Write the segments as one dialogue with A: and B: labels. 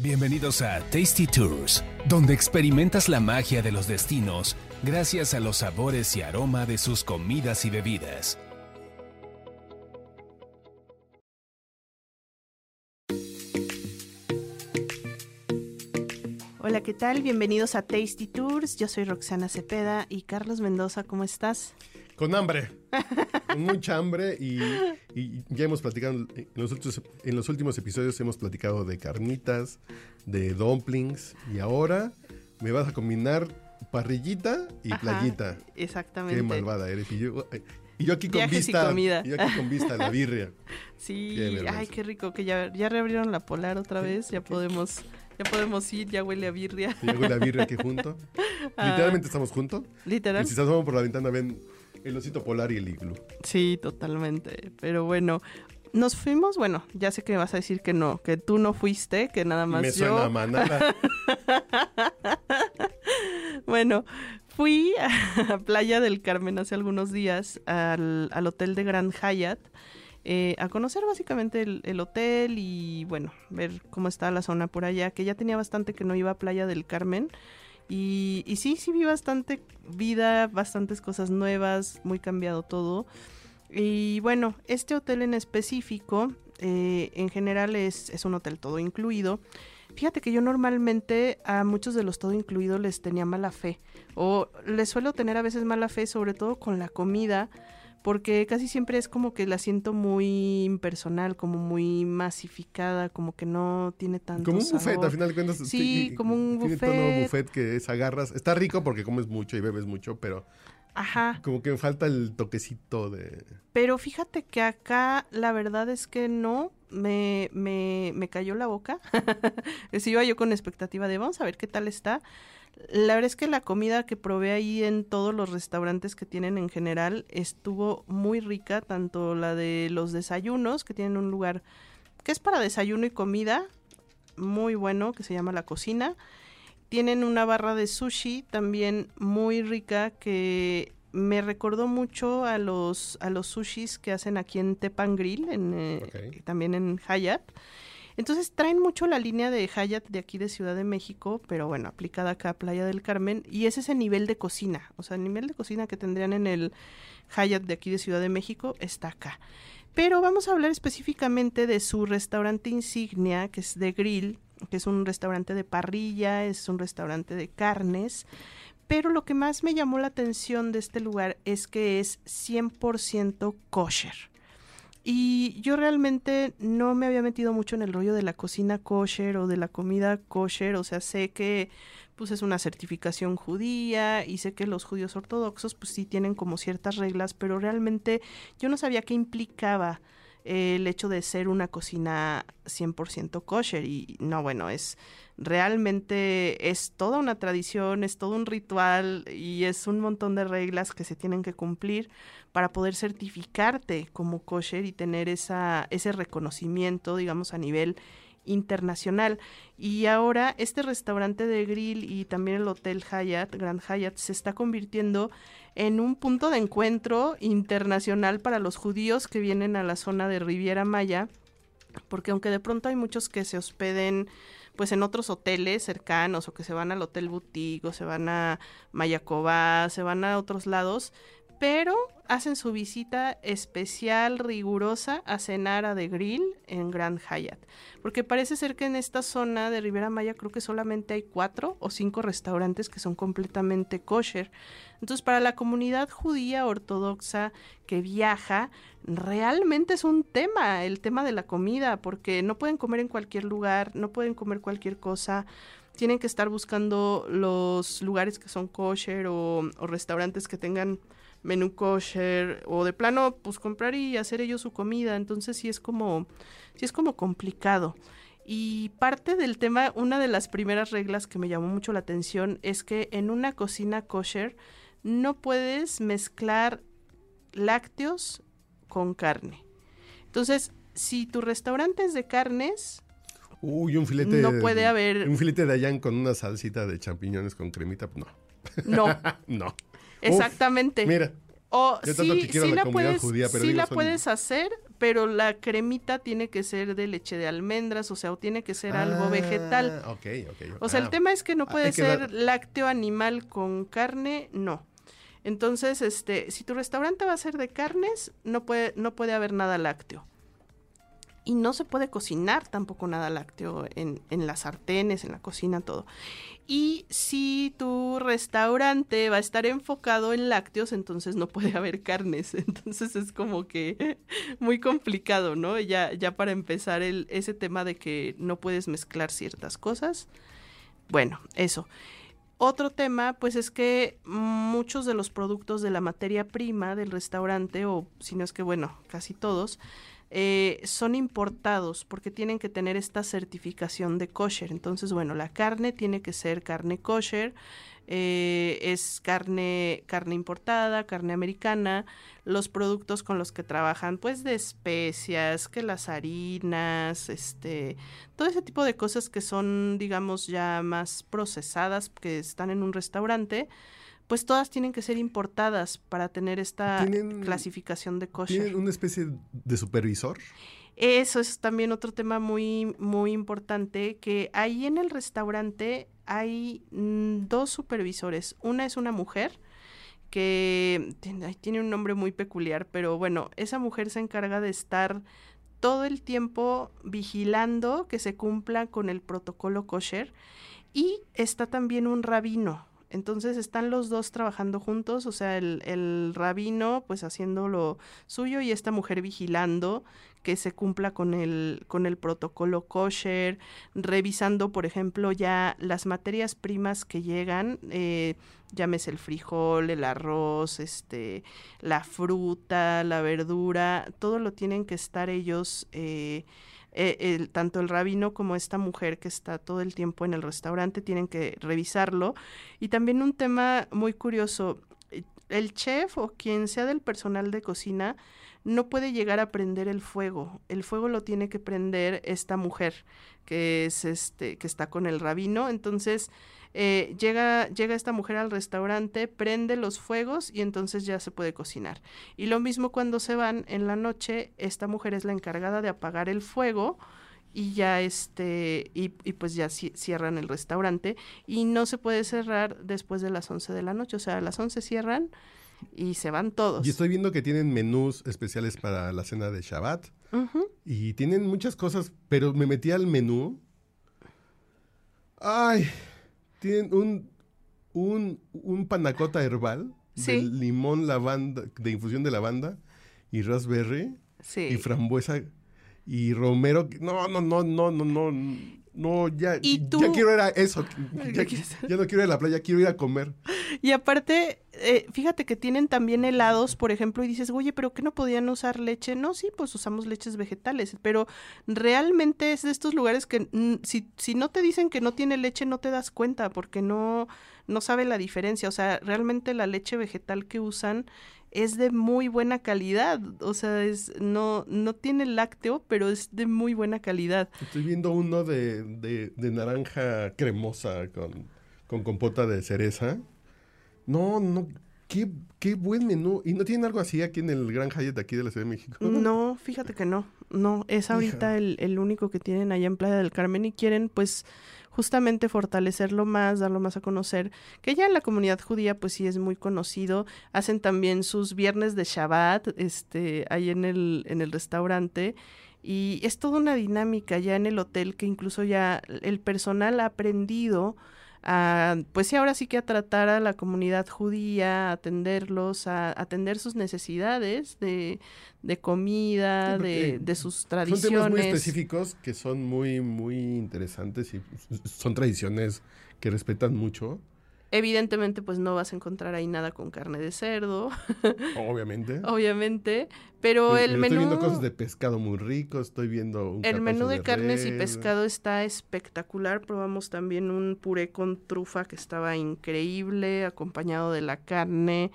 A: Bienvenidos a Tasty Tours, donde experimentas la magia de los destinos gracias a los sabores y aroma de sus comidas y bebidas.
B: Hola, ¿qué tal? Bienvenidos a Tasty Tours. Yo soy Roxana Cepeda y Carlos Mendoza, ¿cómo estás?
C: Con hambre, con mucha hambre y, y ya hemos platicado, en los, últimos, en los últimos episodios hemos platicado de carnitas, de dumplings y ahora me vas a combinar parrillita y
B: Ajá,
C: playita.
B: Exactamente.
C: Qué malvada eres. Y yo, y yo aquí con
B: Viajes y
C: vista,
B: comida.
C: y yo aquí con vista a la birria.
B: Sí,
C: Qué
B: ay, qué rico que ya, ya reabrieron la polar otra vez. Ya podemos, ya podemos ir, ya huele a birria.
C: Y hago la birria aquí junto.
B: Ah.
C: Literalmente estamos juntos.
B: Literal.
C: Y si estamos por la ventana ven el osito polar y el iglú.
B: Sí, totalmente. Pero bueno, nos fuimos, bueno, ya sé que me vas a decir que no, que tú no fuiste, que nada más
C: Me
B: yo.
C: suena a manada.
B: Bueno, fui a Playa del Carmen hace algunos días al, al hotel de Grand Hyatt eh, a conocer básicamente el, el hotel y bueno, ver cómo está la zona por allá, que ya tenía bastante que no iba a Playa del Carmen. Y, sí, sí vi bastante vida, bastantes cosas nuevas, muy cambiado todo. Y bueno, este hotel en específico, eh, en general es, es un hotel todo incluido. Fíjate que yo normalmente a muchos de los todo incluido les tenía mala fe. O les suelo tener a veces mala fe, sobre todo con la comida, porque casi siempre es como que la siento muy impersonal, como muy masificada, como que no tiene tanto
C: Como un buffet, al final de cuentas.
B: Sí, como un
C: tiene
B: buffet.
C: buffet que es agarras. Está rico porque comes mucho y bebes mucho, pero
B: Ajá.
C: como que me falta el toquecito de...
B: Pero fíjate que acá la verdad es que no, me, me, me cayó la boca. Si iba yo con expectativa de vamos a ver qué tal está. La verdad es que la comida que probé ahí en todos los restaurantes que tienen en general estuvo muy rica, tanto la de los desayunos, que tienen un lugar que es para desayuno y comida, muy bueno, que se llama La Cocina. Tienen una barra de sushi también muy rica que me recordó mucho a los, a los sushis que hacen aquí en Tepan Grill, en, eh,
C: Ok.
B: también en Hyatt. Entonces traen mucho la línea de Hyatt de aquí de Ciudad de México, pero bueno, aplicada acá a Playa del Carmen, y es ese nivel de cocina, o sea, el nivel de cocina que tendrían en el Hyatt de aquí de Ciudad de México está acá. Pero vamos a hablar específicamente de su restaurante insignia, que es de Grill, que es un restaurante de parrilla, es un restaurante de carnes. Pero lo que más me llamó la atención de este lugar es que es 100% kosher. Y yo realmente no me había metido mucho en el rollo de la cocina kosher o de la comida kosher, o sea, sé que pues es una certificación judía y sé que los judíos ortodoxos pues sí tienen como ciertas reglas, pero realmente yo no sabía qué implicaba el hecho de ser una cocina 100% kosher. Y no, bueno, es realmente es toda una tradición, es todo un ritual y es un montón de reglas que se tienen que cumplir para poder certificarte como kosher y tener esa, ese reconocimiento, digamos, a nivel internacional. Y ahora este restaurante de grill y también el Hotel Hyatt, Grand Hyatt, se está convirtiendo en un punto de encuentro internacional para los judíos que vienen a la zona de Riviera Maya, porque aunque de pronto hay muchos que se hospeden pues en otros hoteles cercanos o que se van al Hotel Boutique se van a Mayacobá, se van a otros lados, pero hacen su visita especial, rigurosa, a cenar a The Grill en Grand Hyatt. Porque parece ser que en esta zona de Riviera Maya creo que solamente hay cuatro o cinco restaurantes que son completamente kosher. Entonces, para la comunidad judía ortodoxa que viaja, realmente es un tema, el tema de la comida, porque no pueden comer en cualquier lugar, no pueden comer cualquier cosa tienen que estar buscando los lugares que son kosher o restaurantes que tengan menú kosher o de plano pues comprar y hacer ellos su comida entonces sí es como sí es como complicado y parte del tema una de las primeras reglas que me llamó mucho la atención es que en una cocina kosher no puedes mezclar lácteos con carne entonces si tu restaurante es de carnes
C: Uy, un filete...
B: No puede haber-
C: Un filete de allán con una salsita de champiñones con cremita, no.
B: no
C: no.
B: Exactamente
C: Uf, mira,
B: O
C: Yo tanto
B: sí,
C: que quiero
B: sí
C: la
B: puedes,
C: judía, pero
B: sí
C: digo,
B: la
C: son-
B: puedes hacer, pero la cremita tiene que ser de leche de almendras, o sea, o tiene que ser algo vegetal.
C: Ah, ok, ok.
B: O sea, el
C: Ah,
B: tema es que no
C: Ah,
B: puede ser
C: dar-
B: lácteo animal con carne, no. Entonces, este, si tu restaurante va a ser de carnes, no puede, no puede haber nada lácteo. Y no se puede cocinar tampoco nada lácteo en, en las sartenes, en la cocina, todo. Y si tu restaurante va a estar enfocado en lácteos, entonces no puede haber carnes. Entonces es como que muy complicado, ¿no? Ya, ya para empezar el, ese tema de que no puedes mezclar ciertas cosas. Bueno, eso. Otro tema, pues es que muchos de los productos de la materia prima del restaurante, o si no es que, bueno, casi todos, eh, son importados porque tienen que tener esta certificación de kosher. Entonces, bueno, la carne tiene que ser carne kosher, eh, es carne, carne importada, carne americana, los productos con los que trabajan, pues de especias, que las harinas, este, todo ese tipo de cosas que son, digamos, ya más procesadas, que están en un restaurante, pues todas tienen que ser importadas para tener esta
C: ¿Tienen-
B: clasificación de kosher.
C: ¿Tienen una especie de supervisor?
B: Eso es también otro tema muy, muy importante, que ahí en el restaurante hay mm, dos supervisores. Una es una mujer que tiene, un nombre muy peculiar, pero bueno, esa mujer se encarga de estar todo el tiempo vigilando que se cumpla con el protocolo kosher y está también un rabino. Entonces están los dos trabajando juntos, o sea, el, el rabino pues haciendo lo suyo y esta mujer vigilando que se cumpla con el, con el protocolo kosher, revisando, por ejemplo, ya las materias primas que llegan, eh, llámese el frijol, el arroz, este, la fruta, la verdura, todo lo tienen que estar ellos, eh, eh, el- tanto el rabino como esta mujer que está todo el tiempo en el restaurante, tienen que revisarlo. Y también un tema muy curioso, el chef o quien sea del personal de cocina, no puede llegar a prender el fuego. El fuego lo tiene que prender esta mujer que es este que está con el rabino. Entonces eh, llega llega esta mujer al restaurante, prende los fuegos y entonces ya se puede cocinar. Y lo mismo cuando se van en la noche, esta mujer es la encargada de apagar el fuego y ya este y, y pues ya ci- cierran el restaurante y no se puede cerrar después de las 11 de la noche, o sea, a las 11 cierran y se van todos.
C: Y estoy viendo que tienen menús especiales para la cena de Shabbat. Y tienen muchas cosas, pero me metí al menú. Ay, tienen un, un, un panacota herbal
B: Sí.
C: de limón, lavanda, de infusión de lavanda y raspberry
B: Sí.
C: y frambuesa y romero. No, no, no, no, no, no, no, ya,
B: ¿Y tú?
C: ya quiero ir a eso.
B: ¿Qué
C: Ya, ya no quiero ir a la playa, quiero ir a comer.
B: Y aparte, eh, fíjate que tienen también helados, por ejemplo, y dices, oye, pero ¿qué no podían usar leche? No, sí, pues usamos leches vegetales, pero realmente es de estos lugares que mm, si, si no te dicen que no tiene leche, no te das cuenta, porque no, no sabe la diferencia. O sea, realmente la leche vegetal que usan es de muy buena calidad. O sea, es, no, no tiene lácteo, pero es de muy buena calidad.
C: Estoy viendo uno de, de- de naranja cremosa con, con compota de cereza. No, no, qué, qué buen menú. ¿Y no tienen algo así aquí en el Gran Hyatt de aquí de la Ciudad de México?
B: No, fíjate que no. No, es ahorita el, el único que tienen allá en Playa del Carmen y quieren pues justamente fortalecerlo más, darlo más a conocer, que ya en la comunidad judía pues sí es muy conocido, hacen también sus viernes de Shabbat, este, ahí en el, en el restaurante, y es toda una dinámica ya en el hotel que incluso ya el personal ha aprendido a, pues sí, ahora sí que a tratar a la comunidad judía, a atenderlos, a atender sus necesidades de, de comida,
C: Sí,
B: de, de sus
C: Son temas muy
B: tradiciones.
C: específicos que son muy, muy interesantes y son tradiciones que respetan mucho,
B: Evidentemente, pues no vas a encontrar ahí nada con carne de cerdo,
C: obviamente.
B: obviamente, pero el
C: me
B: menú...
C: Estoy viendo cosas de pescado muy rico, estoy viendo un
B: El menú de carnes y pescado está espectacular. Probamos también un puré con trufa que estaba increíble, acompañado de la carne.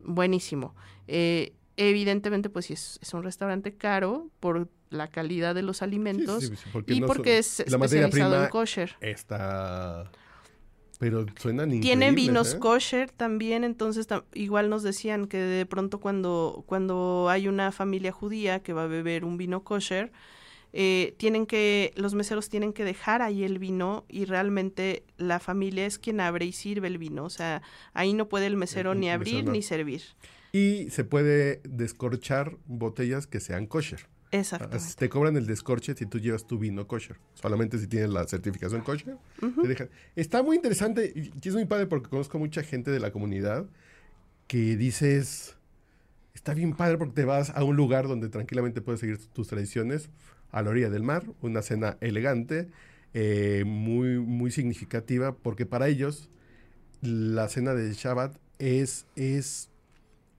B: Buenísimo. Eh, evidentemente, pues sí, es, es un restaurante caro por la calidad de los alimentos
C: sí, sí, porque
B: y
C: no son-
B: porque es
C: la materia
B: especializado en kosher.
C: está Pero suenan.
B: Tiene vinos
C: ¿eh?
B: kosher también, entonces tam- igual nos decían que de pronto cuando, cuando hay una familia judía que va a beber un vino kosher, eh, tienen que, los meseros tienen que dejar ahí el vino y realmente la familia es quien abre y sirve el vino. O sea, ahí no puede el mesero
C: El
B: ni
C: mesero
B: abrir
C: no.
B: ni servir.
C: Y se puede descorchar botellas que sean kosher. Así Te cobran el descorche si tú llevas tu vino kosher. Solamente si tienes la certificación kosher. te dejan. Está muy interesante y y es muy padre porque conozco mucha gente de la comunidad que dices, está bien padre porque te vas a un lugar donde tranquilamente puedes seguir tus tradiciones, a la orilla del mar, una cena elegante, eh, muy, muy significativa, porque para ellos la cena de Shabbat es, es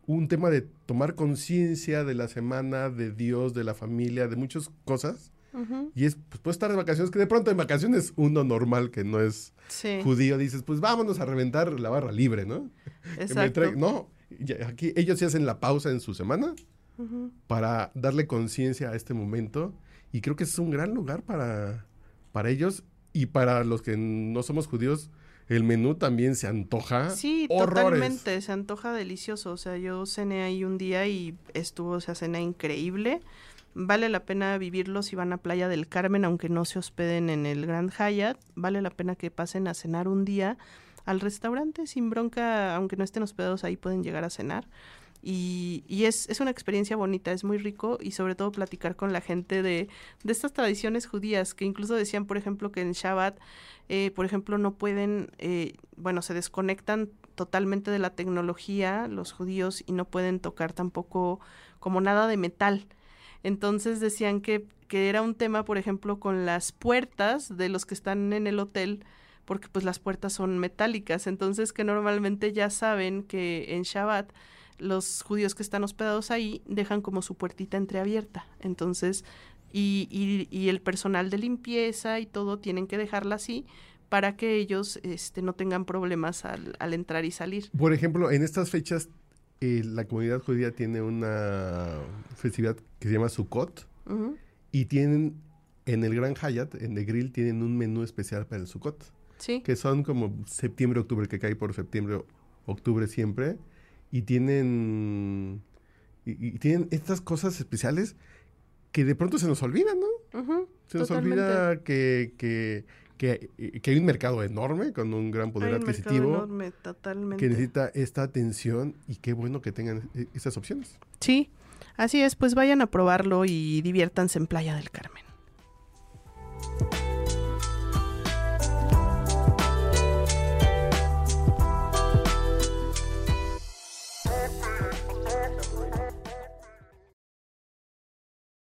C: un tema de tomar conciencia de la semana, de Dios, de la familia, de muchas cosas. Y es, pues puedes estar de vacaciones, que de pronto en vacaciones uno normal que no es
B: Sí,
C: judío, dices, pues vámonos a reventar la barra libre, ¿no? Que me
B: exacto.
C: no, aquí ellos se hacen la pausa en su semana para darle conciencia a este momento y creo que es un gran lugar para, para ellos y para los que no somos judíos, el menú también se antoja
B: Sí,
C: horrores.
B: totalmente, se antoja delicioso. O sea, yo cené ahí un día y estuvo esa cena increíble. Vale la pena vivirlo si van a Playa del Carmen, aunque no se hospeden en el Grand Hyatt. Vale la pena que pasen a cenar un día al restaurante sin bronca, aunque no estén hospedados ahí pueden llegar a cenar. Y, y es, es una experiencia bonita, es muy rico y sobre todo platicar con la gente de, de estas tradiciones judías que incluso decían, por ejemplo, que en Shabbat, eh, por ejemplo, no pueden, eh, bueno, se desconectan totalmente de la tecnología los judíos y no pueden tocar tampoco como nada de metal. Entonces decían que, que era un tema, por ejemplo, con las puertas de los que están en el hotel, porque pues las puertas son metálicas, entonces que normalmente ya saben que en Shabbat los judíos que están hospedados ahí dejan como su puertita entreabierta, entonces y, y, y el personal de limpieza y todo tienen que dejarla así para que ellos este, no tengan problemas al, al entrar y salir.
C: Por ejemplo, en estas fechas eh, la comunidad judía tiene una festividad que se llama Sukkot. Y tienen en el Gran Hyatt, en el grill, tienen un menú especial para el Sukkot.
B: Sí,
C: que son como septiembre, octubre, que cae por septiembre, octubre siempre, y tienen, y, y tienen estas cosas especiales que de pronto se nos olvidan, ¿no? Se nos
B: totalmente.
C: olvida que, que, que, que hay un mercado enorme con un gran poder
B: Hay un
C: adquisitivo
B: enorme, totalmente.
C: que necesita esta atención y qué bueno que tengan e- esas opciones.
B: Sí, así es, pues vayan a probarlo y diviértanse en Playa del Carmen.